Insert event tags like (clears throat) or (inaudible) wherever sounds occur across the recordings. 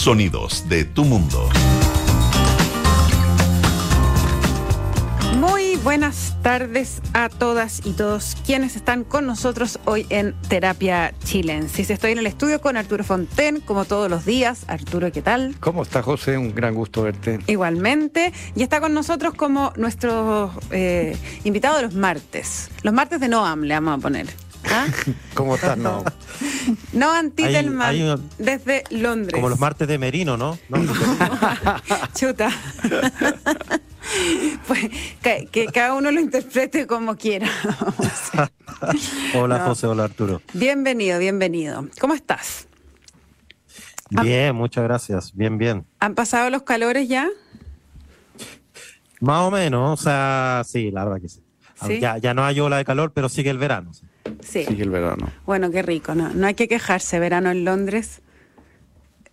Sonidos de tu mundo. Muy buenas tardes a todas y todos quienes están con nosotros hoy en Terapia Chilensis. Estoy en el estudio con Arturo Fonten, como todos los días. Arturo, ¿qué tal? ¿Cómo está José? Un gran gusto verte. Igualmente. Y está con nosotros como nuestro eh, invitado de los martes. Los martes de Noam le vamos a poner. ¿Ah? (laughs) ¿Cómo estás, no? (laughs) No Antitelman, Hay- desde Londres. Como los martes de Merino, ¿no? ¿No? (laughs) Chuta. pues que, que cada uno lo interprete como quiera. hola No. José, hola Arturo. bienvenido, bienvenido. ¿Cómo estás? Ah. Bien, muchas gracias. Bien, bien. ¿Han pasado los calores ya? Más o menos, o sea, sí, la verdad que sí. ¿Sí? Ya, ya no hay ola de calor, pero sigue el verano. sí. Sí. Sigue el verano. Bueno, qué rico, ¿no? No hay que quejarse, verano en Londres.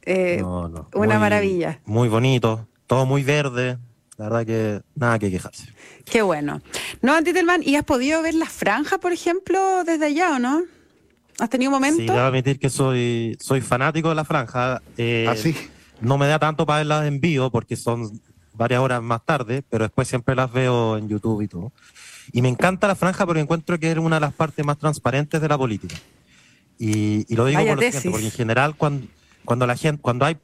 eh, No, no. una Muy- maravilla. Muy bonito, todo muy verde. La verdad que nada que quejarse. Qué bueno. No, Antitelman, ¿y has podido ver las franjas, por ejemplo, desde allá o no? ¿Has tenido un momento? Sí, debo admitir que soy, soy fanático de la franja. eh, ¿Ah, sí? No me da tanto para verlas en vivo porque son varias horas más tarde, pero después siempre las veo en YouTube y todo. Y me encanta la franja porque encuentro que es una de las partes más transparentes de la política. Y, y lo digo Vaya por lo siguiente, porque en general cuando, cuando la gente, cuando hay,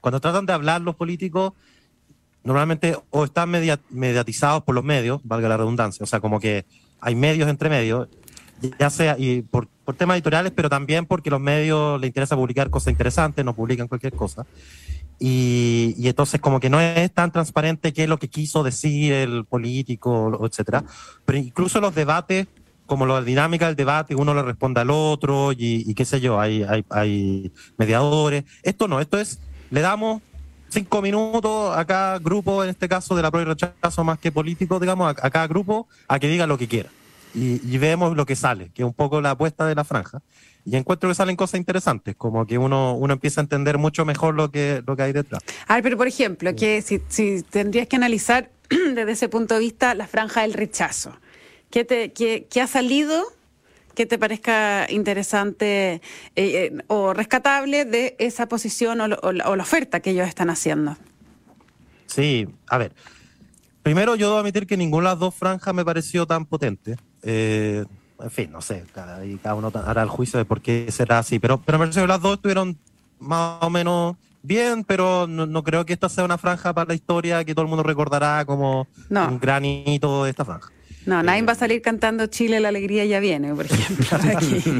cuando tratan de hablar los políticos, normalmente o están media- mediatizados por los medios, valga la redundancia, o sea, como que hay medios entre medios, ya sea y por, por temas editoriales, pero también porque los medios les interesa publicar cosas interesantes, no publican cualquier cosa. Y, y entonces como que no es tan transparente qué es lo que quiso decir el político, etcétera. Pero incluso los debates, como la dinámica del debate, uno le responde al otro y, y qué sé yo, hay, hay, hay mediadores. Esto no, esto es, le damos cinco minutos a cada grupo, en este caso de la pro y rechazo más que político, digamos, a, a cada grupo a que diga lo que quiera. Y, y vemos lo que sale, que es un poco la apuesta de la franja. Y encuentro que salen cosas interesantes, como que uno, uno empieza a entender mucho mejor lo que, lo que hay detrás. A ver, pero por ejemplo, que si, si tendrías que analizar (clears throat) desde ese punto de vista la franja del rechazo, ¿qué, te, qué, qué ha salido que te parezca interesante eh, eh, o rescatable de esa posición o, lo- o la, o la oferta que ellos están haciendo? Sí, a ver. Primero, yo debo admitir que ninguna de las dos franjas me pareció tan potente. Eh, en fin, no sé, cada, y cada uno hará el juicio de por qué será así. Pero, pero me parece que las dos estuvieron más o menos bien, pero no, no creo que esta sea una franja para la historia que todo el mundo recordará como No. un gran hito de esta franja. No, nadie va a salir cantando Chile, la alegría ya viene, por ejemplo.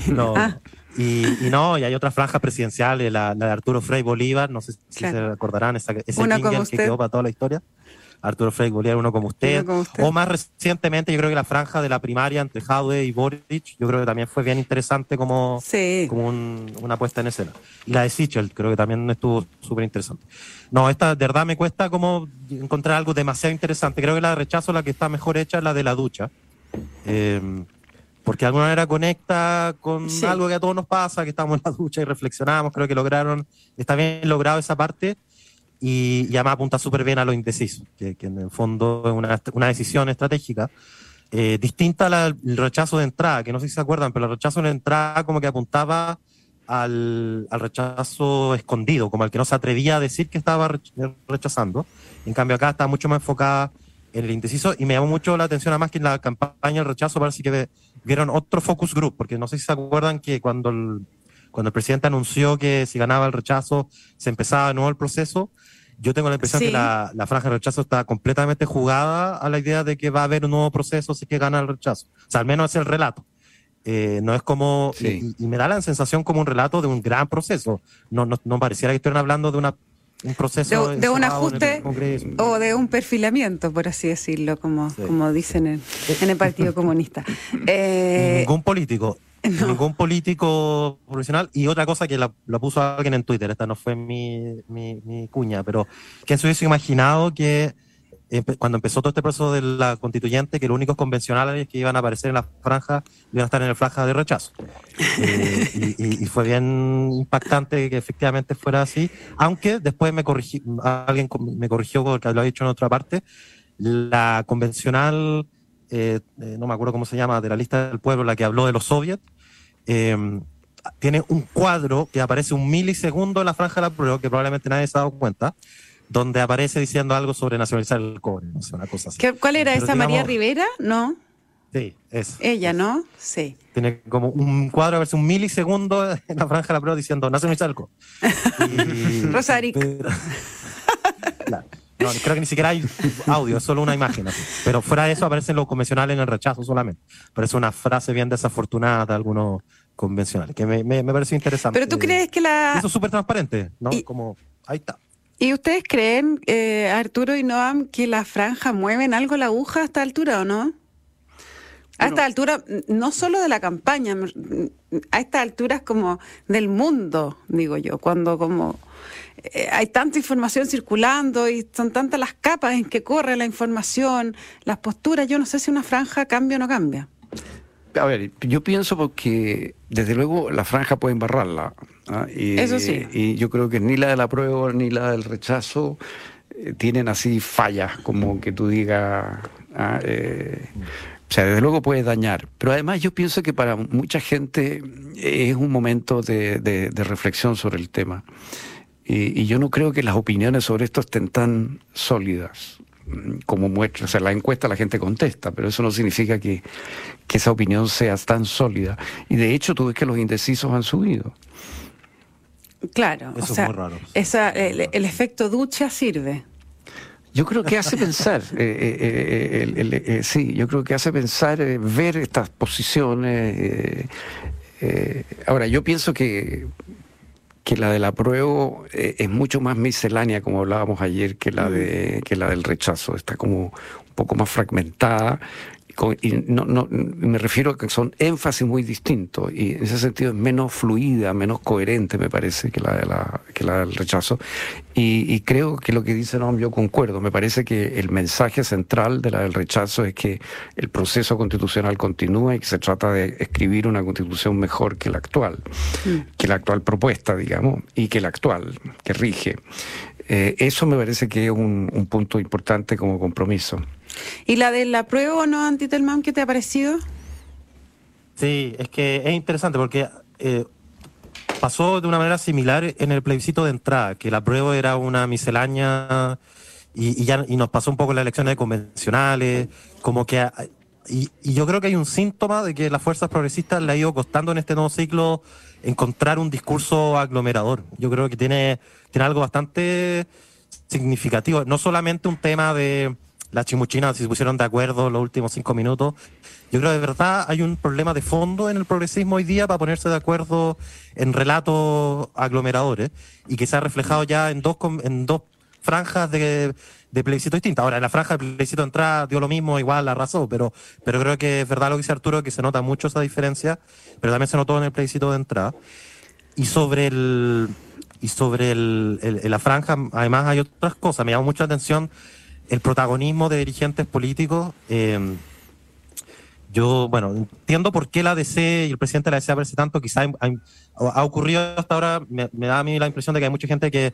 (laughs) No. Ah, Y, y no, y hay otras franjas presidenciales, la, la de Arturo Frei Bolívar, no sé si Claro. se recordarán, esa, ese jingle que quedó para toda la historia. Arturo Frei Bolívar, uno como usted. Como usted. O más recientemente, yo creo que la franja de la primaria entre Jadwe y Boric, yo creo que también fue bien interesante como, sí. como un- una puesta en escena. Y la de Sichel, creo que también estuvo súper interesante. No, esta de verdad me cuesta como encontrar algo demasiado interesante. Creo que la de rechazo, la que está mejor hecha, es la de la ducha. Eh, porque de alguna manera conecta con Sí. algo que a todos nos pasa, que estamos en la ducha y reflexionamos. Creo que lograron, está bien logrado esa parte. Y, y además apunta súper bien a lo indeciso, que, que en el fondo es una, una decisión estratégica. Eh, distinta al rechazo de entrada, que no sé si se acuerdan, pero el rechazo de entrada como que apuntaba al, al rechazo escondido, como al que no se atrevía a decir que estaba rech- rechazando. En cambio acá está mucho más enfocada en el indeciso y me llamó mucho la atención además que en la campaña del rechazo parece que vieron otro focus group, porque no sé si se acuerdan que cuando el, cuando el presidente anunció que si ganaba el rechazo se empezaba de nuevo el proceso, yo tengo la impresión Sí. que la, la franja de rechazo está completamente jugada a la idea de que va a haber un nuevo proceso si que gana el rechazo. O sea, al menos es el relato. Eh, no es como, Sí. y, y me da la sensación como un relato de un gran proceso. No, no, no pareciera que estuvieran hablando de una, un proceso. De- de un ajuste. O de un perfilamiento, por así decirlo, como, Sí. como dicen en, en el Partido (laughs) Comunista. Eh, ningún político. (laughs) Ningún político profesional. Y otra cosa que la, puso alguien en Twitter, esta no fue mi, mi, cuña, pero que se hubiese imaginado que cuando empezó todo este proceso de la constituyente, que los únicos convencionales que iban a aparecer en la franja iban a estar en el franja de rechazo. Eh, y, fue bien impactante que efectivamente fuera así, aunque después me corrigi, alguien me corrigió porque lo ha dicho en otra parte, la convencional, eh, eh, no me acuerdo cómo se llama, de la lista del pueblo, la que habló de los soviets, eh, tiene un cuadro que aparece un milisegundo en la franja de la prueba, que probablemente nadie se ha dado cuenta, donde aparece diciendo algo sobre nacionalizar el cobre, no sé, una cosa así. ¿Qué- ¿Cuál era Pero esa? ¿María Rivera? No. Sí, es. Ella, ¿no? Sí. Tiene como un cuadro, a veces un milisegundo en la franja de la prueba diciendo nacionalizar el cobre. (laughs) Y- Rosaric. pero- Claro. No, creo que ni siquiera hay audio, es solo una imagen. así. Pero fuera de eso aparecen los convencionales en el rechazo solamente. Pero es una frase bien desafortunada de algunos convencionales, que me, me, me pareció interesante. Pero tú crees que la... Eso es súper transparente, ¿no? Y- Como, ahí está. ¿Y ustedes creen, eh, Arturo y Noam, que la franja mueven algo la aguja a esta altura o no? A esta altura, no solo de la campaña, a estas alturas como del mundo, digo yo, cuando como eh, hay tanta información circulando y son tantas las capas en que corre la información, las posturas, yo no sé si una franja cambia o no cambia. A ver, yo pienso porque desde luego la franja puede embarrarla. ¿ah? Y, Eso sí. Y yo creo que ni la de la prueba ni la del rechazo eh, tienen así fallas, como que tú digas. ah, eh, o sea, desde luego puede dañar. Pero además yo pienso que para mucha gente es un momento de, de- de reflexión sobre el tema. Y, y yo no creo que las opiniones sobre esto estén tan sólidas como muestra. O sea, la encuesta la gente contesta, pero eso no significa que, que esa opinión sea tan sólida. Y de hecho, tú ves que los indecisos han subido. Claro, Eso o es sea, muy raro. esa- el, el efecto ducha sirve. Yo creo que hace pensar, (laughs) eh, eh, eh, el- el- eh, sí, yo creo que hace pensar eh, ver estas posiciones. eh, eh, ahora, yo pienso que, que la del apruebo eh, es mucho más miscelánea, como hablábamos ayer, que la, de, que la del rechazo. Está como un poco más fragmentada. Y no, no, me refiero a que son énfasis muy distintos y en ese sentido es menos fluida, menos coherente, me parece, que la, de la, que la del rechazo. Y, y creo que lo que dice Noam, yo concuerdo. Me parece que el mensaje central de la del rechazo es que el proceso constitucional continúa y que se trata de escribir una constitución mejor que la actual, que la actual propuesta, digamos, y que la actual, que rige. Eh, eso me parece que es un, un punto importante como compromiso. ¿Y la de la prueba o no, Antitelman, qué te ha parecido? Sí, es que es interesante porque eh, pasó de una manera similar en el plebiscito de entrada, que la prueba era una miscelánea y, ya y nos pasó un poco en las elecciones convencionales, como que ha- y, y yo creo que hay un síntoma de que las fuerzas progresistas le ha ido costando en este nuevo ciclo encontrar un discurso aglomerador. Yo creo que tiene, tiene algo bastante significativo, no solamente un tema de las chimuchinas, se pusieron de acuerdo los últimos cinco minutos. Yo creo que de verdad hay un problema de fondo en el progresismo hoy día para ponerse de acuerdo en relatos aglomeradores y que se ha reflejado ya en dos, en dos franjas de, de plebiscito distintas. Ahora, en la franja del plebiscito de entrada dio lo mismo, igual arrasó, pero, pero creo que es verdad lo que dice Arturo, que se nota mucho esa diferencia, pero también se notó en el plebiscito de entrada. Y sobre el y sobre el, el- la franja, además hay otras cosas. Me llamó mucho la atención el protagonismo de dirigentes políticos. eh, yo, bueno, entiendo por qué la DC y el presidente de la DC aparece tanto. Quizá ha ocurrido hasta ahora, me, da a mí la impresión de que hay mucha gente que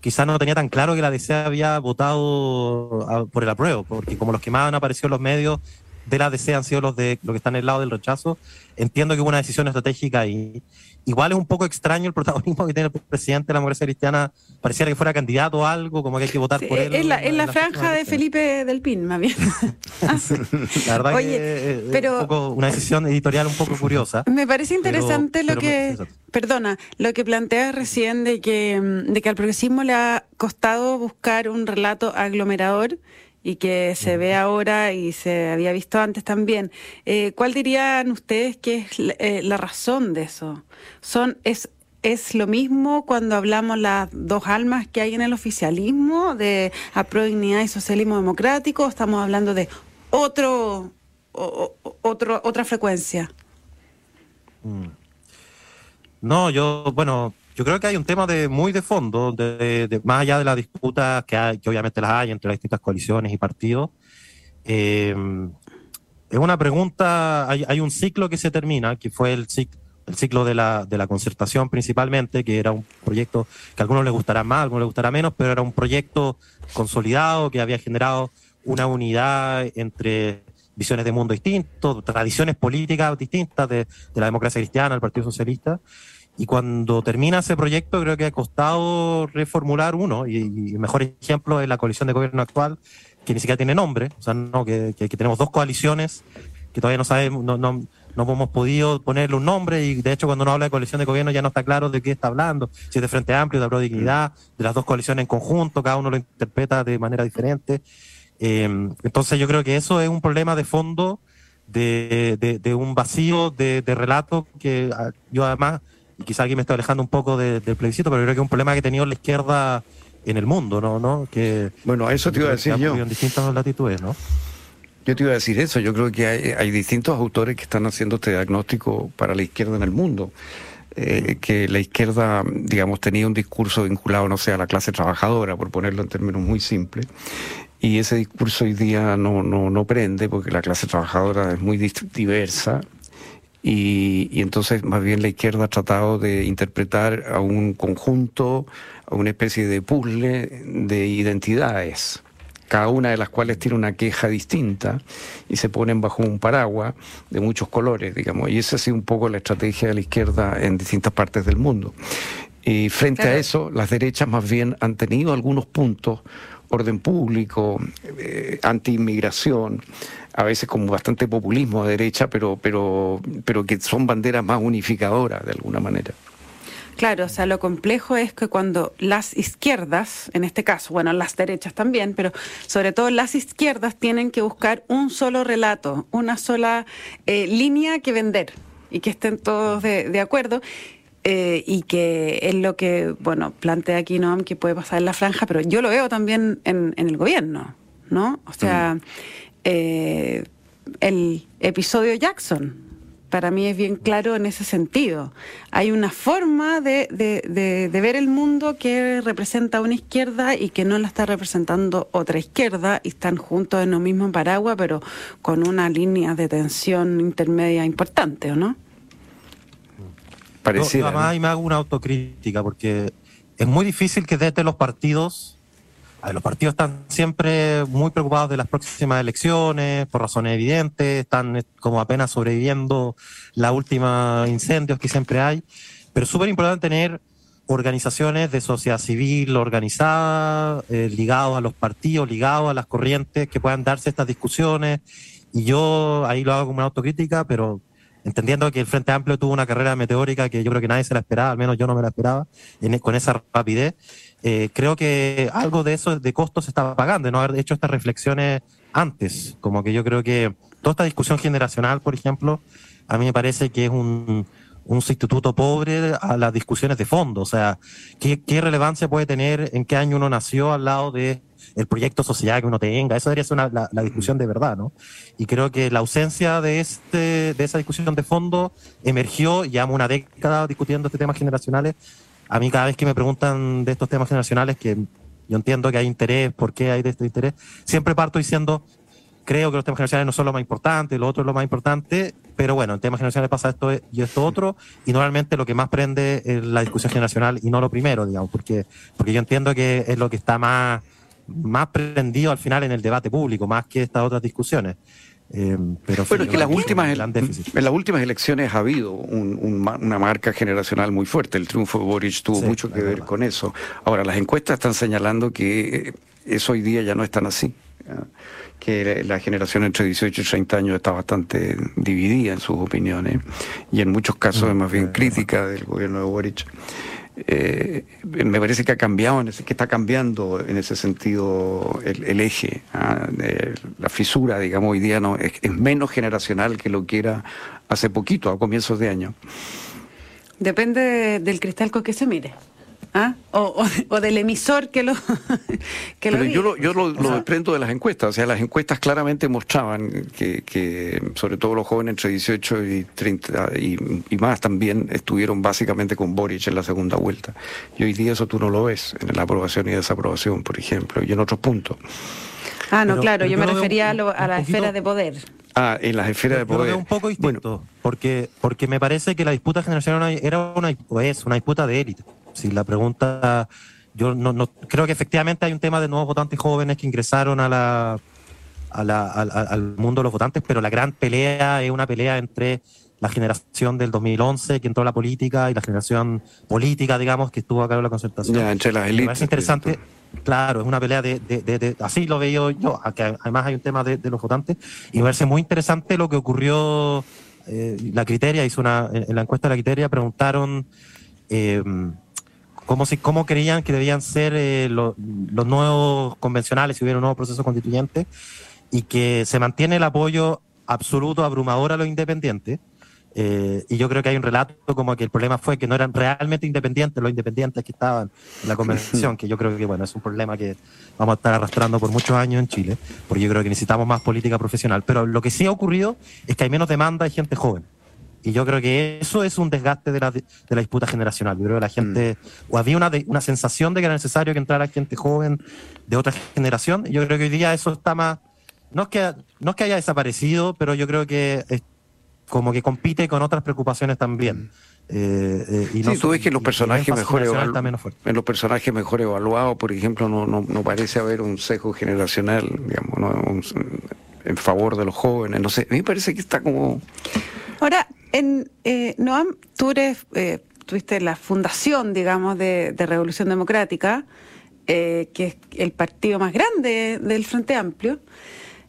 quizás no tenía tan claro que la DC había votado por el apruebo, porque como los que más han aparecido en los medios de la DC han sido los de los que están en el lado del rechazo, entiendo que hubo una decisión estratégica y igual es un poco extraño el protagonismo que tiene el presidente de la democracia cristiana, pareciera que fuera candidato a algo, como que hay que votar Sí, por él. es la, es la en franja de. Felipe del Pin, más bien. (laughs) Ah. La verdad Oye, que eh, es pero- un poco una decisión editorial un poco curiosa. Me parece Pero- interesante lo pero- que, perdona, lo que planteas recién de que, mm, de que al progresismo le ha costado buscar un relato aglomerador y que se ve ahora y se había visto antes también. Eh, ¿Cuál dirían ustedes que es la, eh, la razón de eso? Son es es lo mismo cuando hablamos las dos almas que hay en el oficialismo de dignidad y socialismo democrático. ¿O Estamos hablando de otro, o- otro otra frecuencia. No, yo, bueno, yo creo que hay un tema de muy de fondo, de, de- más allá de las disputas que hay, que obviamente las hay entre las distintas coaliciones y partidos. Eh, es una pregunta, hay, un ciclo que se termina, que fue el, cic- el ciclo de la, de la concertación principalmente, que era un proyecto que a algunos les gustará más, a algunos les gustará menos, pero era un proyecto consolidado que había generado una unidad entre visiones de mundo distintos, tradiciones políticas distintas de, la democracia cristiana, del Partido Socialista. Y cuando termina ese proyecto, creo que ha costado reformular uno, y, el mejor ejemplo es la coalición de gobierno actual, que ni siquiera tiene nombre, o sea, no, que, tenemos dos coaliciones que todavía no sabemos, no, no, no hemos podido ponerle un nombre y de hecho cuando uno habla de coalición de gobierno ya no está claro de qué está hablando, si es de Frente Amplio, de Pro Dignidad, de las dos coaliciones en conjunto, cada uno lo interpreta de manera diferente. Em, entonces yo creo que eso es un problema de fondo, de, de, un vacío de, relato que ah, yo además, y quizá aquí me estoy alejando un poco del plebiscito, pero creo que es un problema que ha tenido la izquierda en el mundo, ¿no? ¿No? Que, bueno, eso te iba a decir yo. En distintas latitudes, ¿no? Yo te iba a decir eso, yo creo que hay, distintos autores que están haciendo este diagnóstico para la izquierda en el mundo. Eh, que la izquierda, digamos, tenía un discurso vinculado, no sé, a la clase trabajadora, por ponerlo en términos muy simples, y ese discurso hoy día no, no, no prende porque la clase trabajadora es muy diversa y, y, entonces más bien la izquierda ha tratado de interpretar a un conjunto, a una especie de puzzle de identidades cada una de las cuales tiene una queja distinta y se ponen bajo un paraguas de muchos colores, digamos. Y esa ha sido un poco la estrategia de la izquierda en distintas partes del mundo. Y frente a eso, las derechas más bien han tenido algunos puntos, orden público, eh, anti-inmigración, a veces como bastante populismo a derecha, pero, pero, pero que son banderas más unificadoras de alguna manera. Claro, o sea, lo complejo es que cuando las izquierdas, en este caso, bueno, las derechas también, pero sobre todo las izquierdas tienen que buscar un solo relato, una sola eh, línea que vender y que estén todos de, acuerdo. Eh, y que es lo que, bueno, plantea aquí Noam que puede pasar en la franja, pero yo lo veo también en, el gobierno, ¿no? O sea, mm. Eh, el episodio Jackson, para mí es bien claro en ese sentido. Hay una forma de, de, ver el mundo que representa una izquierda y que no la está representando otra izquierda y están juntos en lo mismo paraguas, pero con una línea de tensión intermedia importante, ¿o no? Pareciera. además, y me hago una autocrítica porque es muy difícil que desde los partidos los partidos están siempre muy preocupados de las próximas elecciones, por razones evidentes, están eh, como apenas sobreviviendo la última incendios que siempre hay, pero es súper importante tener organizaciones de sociedad civil organizadas, eh, ligados a los partidos, ligados a las corrientes que puedan darse estas discusiones. Y yo ahí lo hago como una autocrítica, pero entendiendo que el Frente Amplio tuvo una carrera meteórica que yo creo que nadie se la esperaba, al menos yo no me la esperaba, con esa rapidez. Eh, creo que algo de eso de costos se estaba pagando, de no haber hecho estas reflexiones antes. Como que yo creo que toda esta discusión generacional, por ejemplo, a mí me parece que es un, un sustituto pobre a las discusiones de fondo. O sea, ¿qué, ¿qué, relevancia puede tener en qué año uno nació al lado de el proyecto social que uno tenga? Eso debería ser una, la, la, discusión de verdad, ¿no? Y creo que la ausencia de, este, de esa discusión de fondo emergió, llevamos una década discutiendo este temas generacionales, a mí cada vez que me preguntan de estos temas generacionales, que yo entiendo que hay interés, por qué hay de este interés, siempre parto diciendo, creo que los temas generacionales no son lo más importante, lo otro es lo más importante, pero bueno, en temas generacionales pasa esto y esto otro, y normalmente lo que más prende es la discusión generacional y no lo primero, digamos, porque, porque yo entiendo que es lo que está más, más prendido al final en el debate público, más que estas otras discusiones. Eh, pero bueno, es que las últimas, en las últimas elecciones ha habido una marca generacional muy fuerte. El triunfo de Boric tuvo mucho que ver con eso. Ahora, las encuestas están señalando que eso hoy día ya no es tan así. Que la generación entre 18 y 30 años está bastante dividida en sus opiniones y en muchos casos mm, es más bien crítica del gobierno de Boric. Eh, me parece que ha cambiado, que está cambiando en ese sentido el, eje, ¿ah? la fisura, digamos, hoy día no es, es, menos generacional que lo que era hace poquito, a comienzos de año. Depende del cristal con que se mire. ¿Ah? O, del emisor que lo (laughs) que Pero yo lo, yo lo, desprendo de las encuestas, o sea, las encuestas claramente mostraban que, sobre todo los jóvenes entre 18 y 30 y, más también estuvieron básicamente con Boric en la segunda vuelta. Y hoy día eso tú no lo ves en la aprobación y desaprobación, por ejemplo, y en otros puntos. Ah, no, claro, yo me refería a, la esfera de poder. Ah, en las esferas de poder. un poco distinto, porque, porque me parece que la disputa generacional era una, es una disputa de élite. Si la pregunta, yo no, no, creo que efectivamente hay un tema de nuevos votantes jóvenes que ingresaron a la, al mundo de los votantes, pero la gran pelea es una pelea entre la generación del 2011 que entró a la política y la generación política, digamos, que estuvo a cargo de la concertación. Ya, entre las élites. Es interesante, claro, es una pelea de, de, así lo veo yo, que además hay un tema de, los votantes, y me parece muy interesante lo que ocurrió, eh, la criteria hizo una, en la encuesta de la criteria preguntaron eh, cómo, si, cómo creían que debían ser eh, los nuevos convencionales si hubiera un nuevo proceso constituyente, y que se mantiene el apoyo absoluto, abrumador a los independientes, eh, y yo creo que hay un relato como que el problema fue que no eran realmente independientes los independientes que estaban en la convención, que yo creo que bueno, es un problema que vamos a estar arrastrando por muchos años en Chile, porque yo creo que necesitamos más política profesional. Pero lo que sí ha ocurrido es que hay menos demanda de gente joven. Y yo creo que eso es un desgaste de la, de la disputa generacional. Yo creo que la gente, mm. o había una, una sensación de que era necesario que entrara gente joven de otra generación. Yo creo que hoy día eso está más, no es que, no es que haya desaparecido, pero yo creo que como que compite con otras preocupaciones también. Mm. Eh, eh, y sí, tú ves que los personajes mejor en los personajes mejor evaluados, por ejemplo, no, no, no parece haber un sesgo generacional, digamos, en favor de los jóvenes. No sé, a mí me parece que está como. Ahora, en eh, Noam, tú eres, eh, tuviste la fundación, digamos, de, Revolución Democrática, que es el partido más grande del Frente Amplio.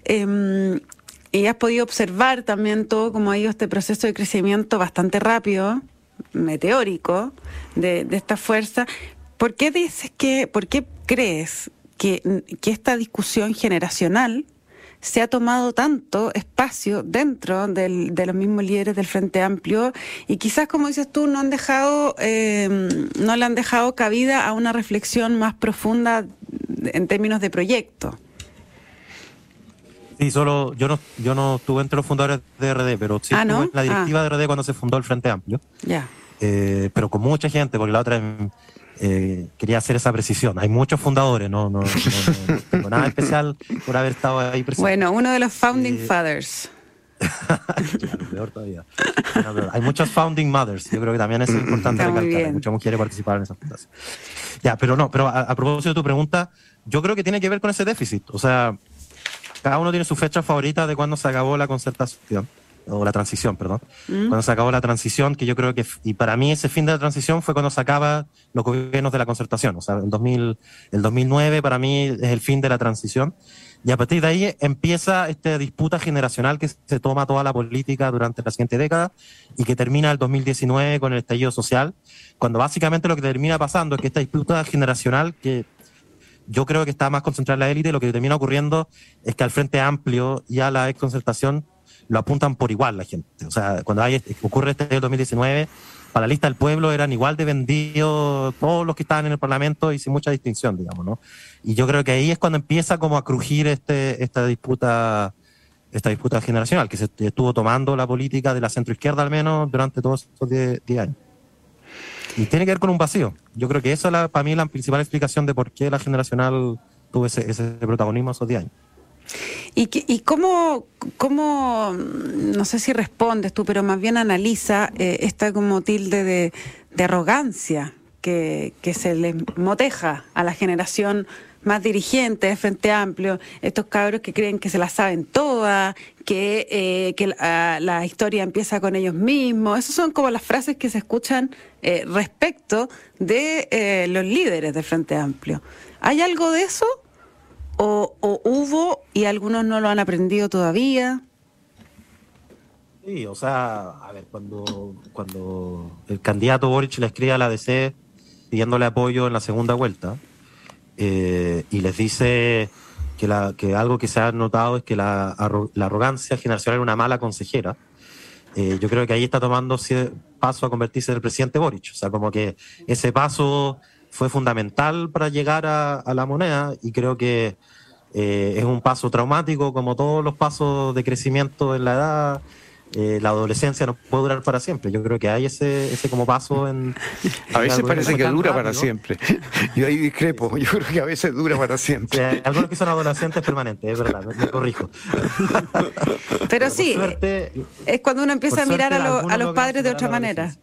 Em, y has podido observar también todo cómo ha ido este proceso de crecimiento bastante rápido, meteórico, de, esta fuerza. ¿Por qué dices que, por qué crees que esta discusión generacional se ha tomado tanto espacio dentro del, de los mismos líderes del Frente Amplio y quizás, como dices tú, no han dejado, eh, no le han dejado cabida a una reflexión más profunda en términos de proyecto. Sí, solo yo no, yo no estuve entre los fundadores de RD, pero sí ah, estuve en la directiva ah. de RD cuando se fundó el Frente Amplio. Ya. Eh, pero con mucha gente, porque la otra eh, quería hacer esa precisión. Hay muchos fundadores, no, no, no, (laughs) tengo nada especial por haber estado ahí presente. Bueno, uno de los founding eh, fathers. (laughs) peor todavía. hay muchos founding mothers. Yo creo que también es importante recalcar. Hay muchas mujeres participar en esa fundación. Ya, pero no, pero a, a propósito de tu pregunta, yo creo que tiene que ver con ese déficit. O sea, cada uno tiene su fecha favorita de cuando se acabó la concertación, o la transición, perdón. Mm. Cuando se acabó la transición, que yo creo que, y para mí ese fin de la transición fue cuando se acaba los gobiernos de la concertación. O sea, el, 2000, el 2009 para mí es el fin de la transición. Y a partir de ahí empieza esta disputa generacional que se toma toda la política durante la siguiente década y que termina el 2019 con el estallido social, cuando básicamente lo que termina pasando es que esta disputa generacional que yo creo que está más concentrada en la élite. Lo que termina ocurriendo es que al Frente Amplio y a la exconcertación lo apuntan por igual la gente. O sea, cuando hay, ocurre este 2019, para la lista del pueblo eran igual de vendidos todos los que estaban en el Parlamento y sin mucha distinción, digamos, ¿no? Y yo creo que ahí es cuando empieza como a crujir este, esta disputa esta disputa generacional que se estuvo tomando la política de la centroizquierda al menos durante todos estos 10 años. Y tiene que ver con un vacío. Yo creo que esa es la, para mí la principal explicación de por qué la generacional tuvo ese, ese protagonismo esos 10 años. ¿Y, y cómo, cómo, no sé si respondes tú, pero más bien analiza eh, esta como tilde de, de arrogancia que, se le moteja a la generación más dirigentes, Frente Amplio, estos cabros que creen que se la saben todas, que, eh, que la, historia empieza con ellos mismos. Esas son como las frases que se escuchan eh, respecto de eh, los líderes del Frente Amplio. ¿Hay algo de eso? ¿O, ¿O hubo y algunos no lo han aprendido todavía? Sí, o sea, a ver, cuando, cuando el candidato Boric le escribe a la DC pidiéndole apoyo en la segunda vuelta, eh, y les dice que, la, que algo que se ha notado es que la, la arrogancia generacional era una mala consejera. Eh, yo creo que ahí está tomando paso a convertirse en el presidente Boric. O sea, como que ese paso fue fundamental para llegar a, a la moneda y creo que eh, es un paso traumático como todos los pasos de crecimiento en la edad eh, la adolescencia no puede durar para siempre. Yo creo que hay ese, ese como paso en... A veces parece que dura para siempre. (laughs) Yo ahí discrepo. (laughs) Yo creo que a veces dura para siempre. algunos que son adolescentes permanentes, es verdad, me, corrijo. Pero sí, es cuando uno empieza a mirar a, los padres de otra manera.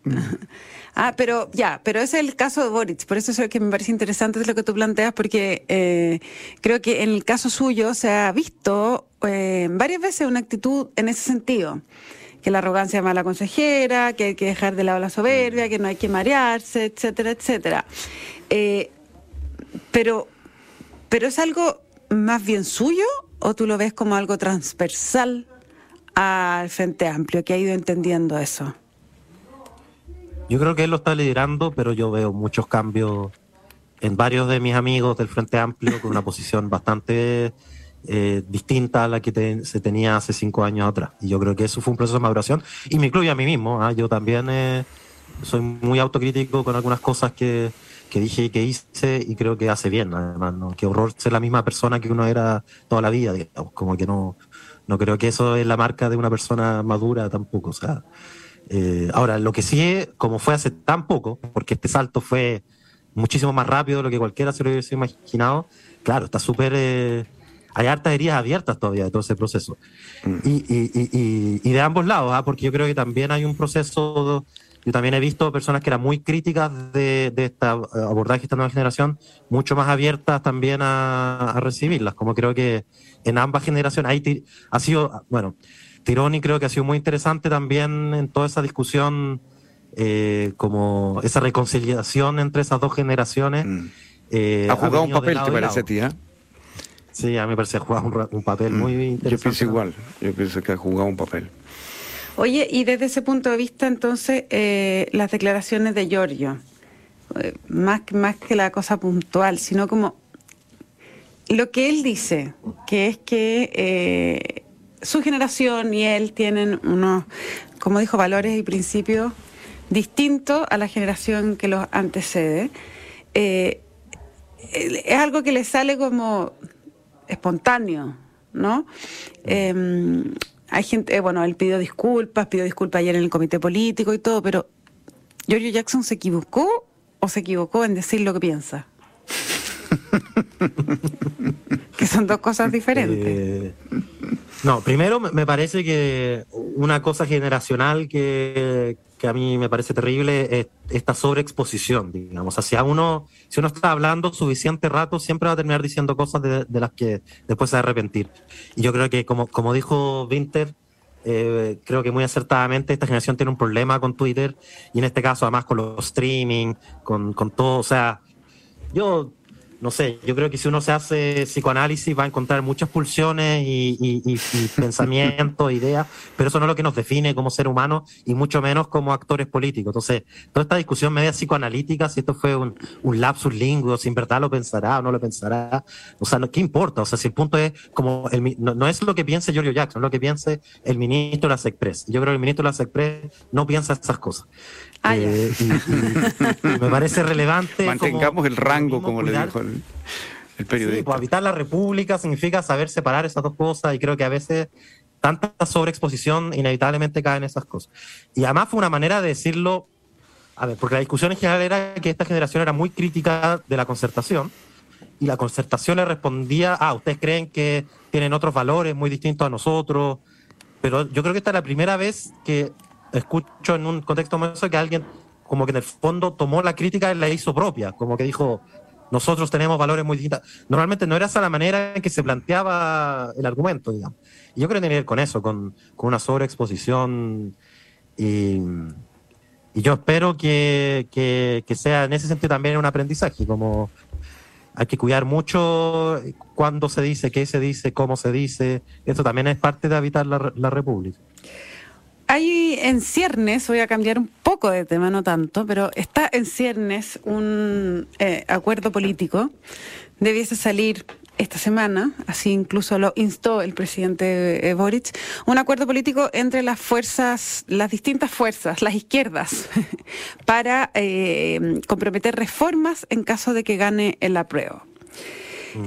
Ah, pero ya, pero ese es el caso de Boric, por eso es que me parece interesante lo que tú planteas, porque eh, creo que en el caso suyo se ha visto eh, varias veces una actitud en ese sentido que la arrogancia es mala consejera, que hay que dejar de lado la soberbia, que no hay que marearse, etcétera, etcétera. Eh, pero, pero es algo más bien suyo o tú lo ves como algo transversal al Frente Amplio, que ha ido entendiendo eso? Yo creo que él lo está liderando, pero yo veo muchos cambios en varios de mis amigos del Frente Amplio con una posición bastante eh, distinta a la que se tenía hace cinco años atrás. Y yo creo que eso fue un proceso de maduración y me incluye a mí mismo. ¿ah? Yo también eh, soy muy autocrítico con algunas cosas que, que dije y que hice y creo que hace bien, además. ¿no? Qué horror ser la misma persona que uno era toda la vida, digamos. Como que no, no creo que eso es la marca de una persona madura tampoco. O sea, eh, ahora, lo que sí, como fue hace tan poco, porque este salto fue muchísimo más rápido de lo que cualquiera se lo hubiese imaginado, claro, está súper... Eh, hay hartas heridas abiertas todavía de todo ese proceso. Mm. Y, y, y, y, de ambos lados, ¿ah? porque yo creo que también hay un proceso, yo también he visto personas que eran muy críticas de, de esta abordaje de esta nueva generación, mucho más abiertas también a, a recibirlas, como creo que en ambas generaciones ha sido, bueno, Tironi creo que ha sido muy interesante también en toda esa discusión, eh, como esa reconciliación entre esas dos generaciones. Mm. Eh, ha jugado un papel, ¿te parece, tía? Sí, a mí me parece que ha jugado un, papel mm. muy interesante. Yo pienso igual, yo pienso que ha jugado un papel. Oye, y desde ese punto de vista, entonces, eh, las declaraciones de Giorgio, más, más que la cosa puntual, sino como lo que él dice, que es que su generación y él tienen unos, como dijo, valores y principios distintos a la generación que los antecede. Eh, es algo que le sale como espontáneo, ¿no? Em, hay gente, eh, bueno, él pidió disculpas, pidió disculpas ayer en el comité político y todo, pero Giorgio Jackson se equivocó o se equivocó en decir lo que piensa. (laughs) que son dos cosas diferentes. Eh, no, primero me parece que una cosa generacional que, a mí me parece terrible es esta sobreexposición, digamos. Hacia uno, si uno está hablando suficiente rato, siempre va a terminar diciendo cosas de, las que después se va a arrepentir. Y yo creo que, como, como dijo Winter, eh, creo que muy acertadamente esta generación tiene un problema con Twitter y en este caso además con los streaming, con, con todo, o sea, yo no sé, yo creo que si uno se hace psicoanálisis va a encontrar muchas pulsiones y, y, (laughs) pensamientos, ideas, pero eso no es lo que nos define como ser humano y mucho menos como actores políticos. Entonces, toda esta discusión media psicoanalítica, si esto fue un, lapsus lingüe, si en verdad lo pensará o no lo pensará, o sea, ¿qué importa? O sea, si el punto es como, el, no, es lo que piense Giorgio Jackson, es lo que piense el ministro de las Express. Yo creo que el ministro de las Express no piensa esas cosas. Ah, eh, me parece relevante. Mantengamos el rango, como le dijo el, periodista. pues, habitar la república significa saber separar esas dos cosas y creo que a veces tanta sobreexposición inevitablemente cae en esas cosas. Y además fue una manera de decirlo, a ver, porque la discusión en general era que esta generación era muy crítica de la concertación y la concertación le respondía, ah, ustedes creen que tienen otros valores muy distintos a nosotros, pero yo creo que esta es la primera vez que escucho en un contexto como eso que alguien como que en el fondo tomó la crítica y la hizo propia, como que dijo, nosotros tenemos valores muy distintos. Normalmente no era esa la manera en que se planteaba el argumento, digamos. Y yo creo que tiene que ver con eso, con, con una sobreexposición y, y yo espero que, que, que, sea en ese sentido también un aprendizaje, como hay que cuidar mucho cuándo se dice, qué se dice, cómo se dice. Esto también es parte de habitar la, la república. Hay en ciernes, voy a cambiar un poco de tema, no tanto, pero está en ciernes un eh, acuerdo político. Debiese salir esta semana, así incluso lo instó el presidente eh, Boric, un acuerdo político entre las fuerzas, las distintas fuerzas, las izquierdas, (laughs) para eh, comprometer reformas en caso de que gane el apruebo.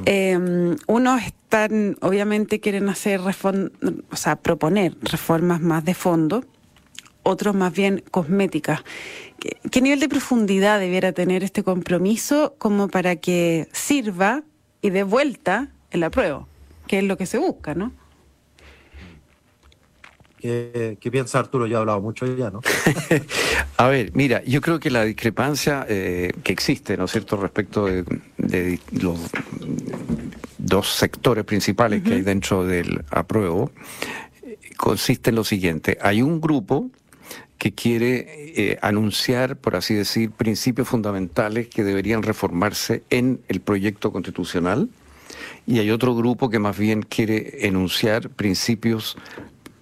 Eh, unos están, obviamente quieren hacer, o sea, proponer reformas más de fondo, otros más bien cosméticas. ¿Qué, nivel de profundidad debiera tener este compromiso como para que sirva y de vuelta el apruebo? Que es lo que se busca, ¿no? ¿Qué, piensa Arturo? Ya ha hablado mucho ya, ¿no? (laughs) a ver, mira, yo creo que la discrepancia eh, que existe, ¿no es cierto?, respecto de, los dos sectores principales que hay dentro del apruebo, consiste en lo siguiente. Hay un grupo que quiere eh, anunciar, por así decir, principios fundamentales que deberían reformarse en el proyecto constitucional y hay otro grupo que más bien quiere enunciar principios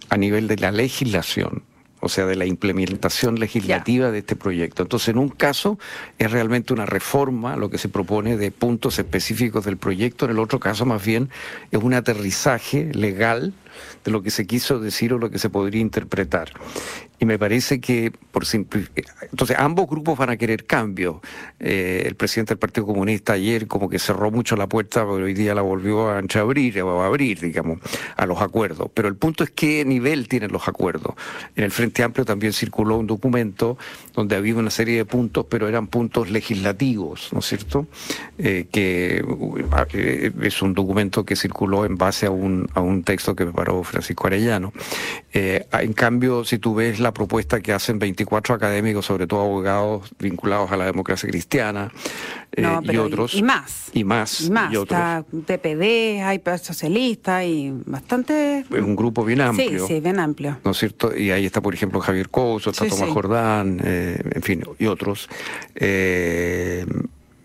a nivel de la legislación, o sea, de la implementación legislativa de este proyecto. Entonces, en un caso es realmente una reforma, lo que se propone de puntos específicos del proyecto, en el otro caso más bien es un aterrizaje legal de lo que se quiso decir o lo que se podría interpretar. Y me parece que, por entonces ambos grupos van a querer cambio. Eh, el presidente del Partido Comunista ayer como que cerró mucho la puerta, pero hoy día la volvió a abrir, a abrir, digamos, a los acuerdos. Pero el punto es qué nivel tienen los acuerdos. En el Frente Amplio también circuló un documento donde había una serie de puntos, pero eran puntos legislativos, ¿no es cierto? Eh, que eh, es un documento que circuló en base a un, a un texto que preparó Francisco Arellano. en cambio, si tú ves la la propuesta que hacen 24 académicos, sobre todo abogados vinculados a la democracia cristiana eh, y otros. Y, más. Y más. Y más. Está PPD, hay socialistas y bastante. Es un grupo bien amplio. Sí, sí, bien amplio. ¿No es cierto? Y ahí está, por ejemplo, Javier Couso, está Tomás Jordán, eh, en fin, y otros. Eh,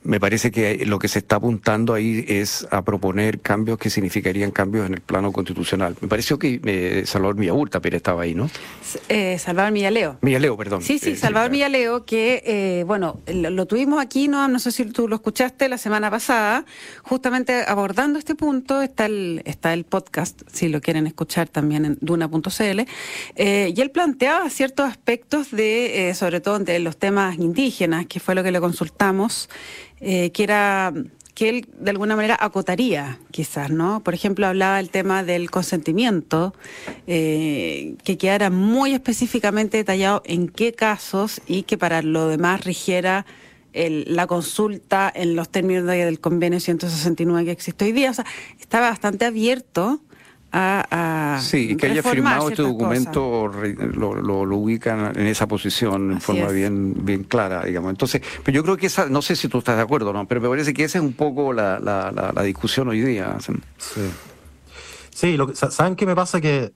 me parece que lo que se está apuntando ahí es a proponer cambios que significarían cambios en el plano constitucional. Me pareció que eh, Salvador Millaurta pero estaba ahí, ¿no? Eh, Salvador Millaleo. Millaleo, perdón. Sí, sí, eh, Salvador Millaleo, que, eh, bueno, lo, tuvimos aquí, no, no sé si tú lo escuchaste la semana pasada, justamente abordando este punto, está el, está el podcast, si lo quieren escuchar también en duna.cl, y él planteaba ciertos aspectos de, sobre todo de los temas indígenas, que fue lo que le consultamos. Eh, que era que él de alguna manera acotaría, quizás, ¿no? Por ejemplo, hablaba del tema del consentimiento, eh, que quedara muy específicamente detallado en qué casos y que para lo demás rigiera la consulta en los términos del convenio 169 que existe hoy día. O sea, estaba bastante abierto a, sí, que haya firmado este documento lo, lo, ubican en esa posición en forma bien bien clara, digamos. Entonces, pero yo creo que esa, no sé si tú estás de acuerdo, no, pero me parece que esa es un poco la, la, la, discusión hoy día. Sí, sí lo que, ¿saben qué me pasa? Que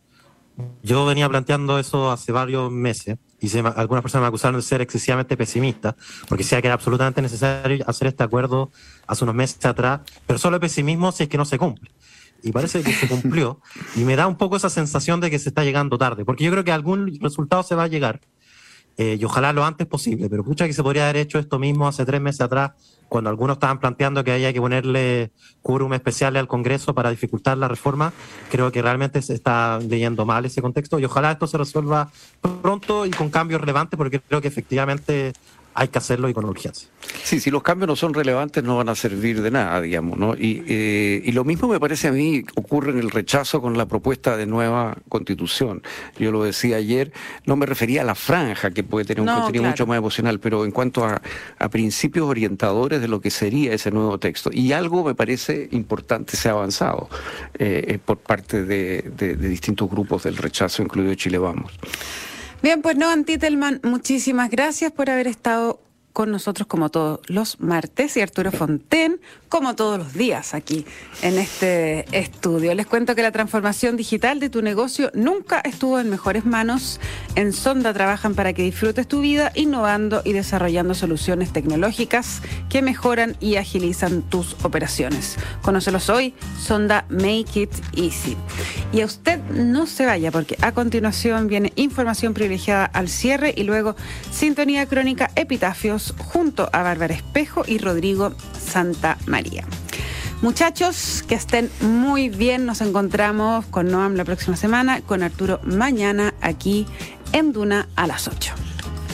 yo venía planteando eso hace varios meses y se, algunas personas me acusaron de ser excesivamente pesimista, porque decía que era absolutamente necesario hacer este acuerdo hace unos meses atrás, pero solo el pesimismo si es que no se cumple y parece que se cumplió. y me da un poco esa sensación de que se está llegando tarde, porque yo creo que algún resultado se va a llegar. Eh, y ojalá lo antes posible, pero escucha que se podría haber hecho esto mismo hace tres meses atrás, cuando algunos estaban planteando que había que ponerle quórum especial al Congreso para dificultar la reforma. Creo que realmente se está leyendo mal ese contexto y ojalá esto se resuelva pronto y con cambios relevantes, porque creo que efectivamente hay que hacerlo y con urgencia. Sí, si los cambios no son relevantes no van a servir de nada, digamos, ¿no? Y, eh, y lo mismo me parece a mí ocurre en el rechazo con la propuesta de nueva constitución. Yo lo decía ayer, no me refería a la franja, que puede tener un contenido mucho más emocional, pero en cuanto a, principios orientadores de lo que sería ese nuevo texto. Y algo me parece importante se ha avanzado eh, eh, por parte de, de distintos grupos del rechazo, incluido Chile Vamos. Bien, pues no, Antitelman, muchísimas gracias por haber estado con nosotros como todos los martes y Arturo Fonten como todos los días aquí en este estudio. Les cuento que la transformación digital de tu negocio nunca estuvo en mejores manos. En Sonda trabajan para que disfrutes tu vida innovando y desarrollando soluciones tecnológicas que mejoran y agilizan tus operaciones. Conócelos hoy, Sonda Make It Easy. Y a usted no se vaya porque a continuación viene información privilegiada al cierre y luego sintonía crónica epitafios junto a Bárbara Espejo y Rodrigo Santa María. Muchachos, que estén muy bien. Nos encontramos con Noam la próxima semana, con Arturo mañana aquí en Duna a las 8.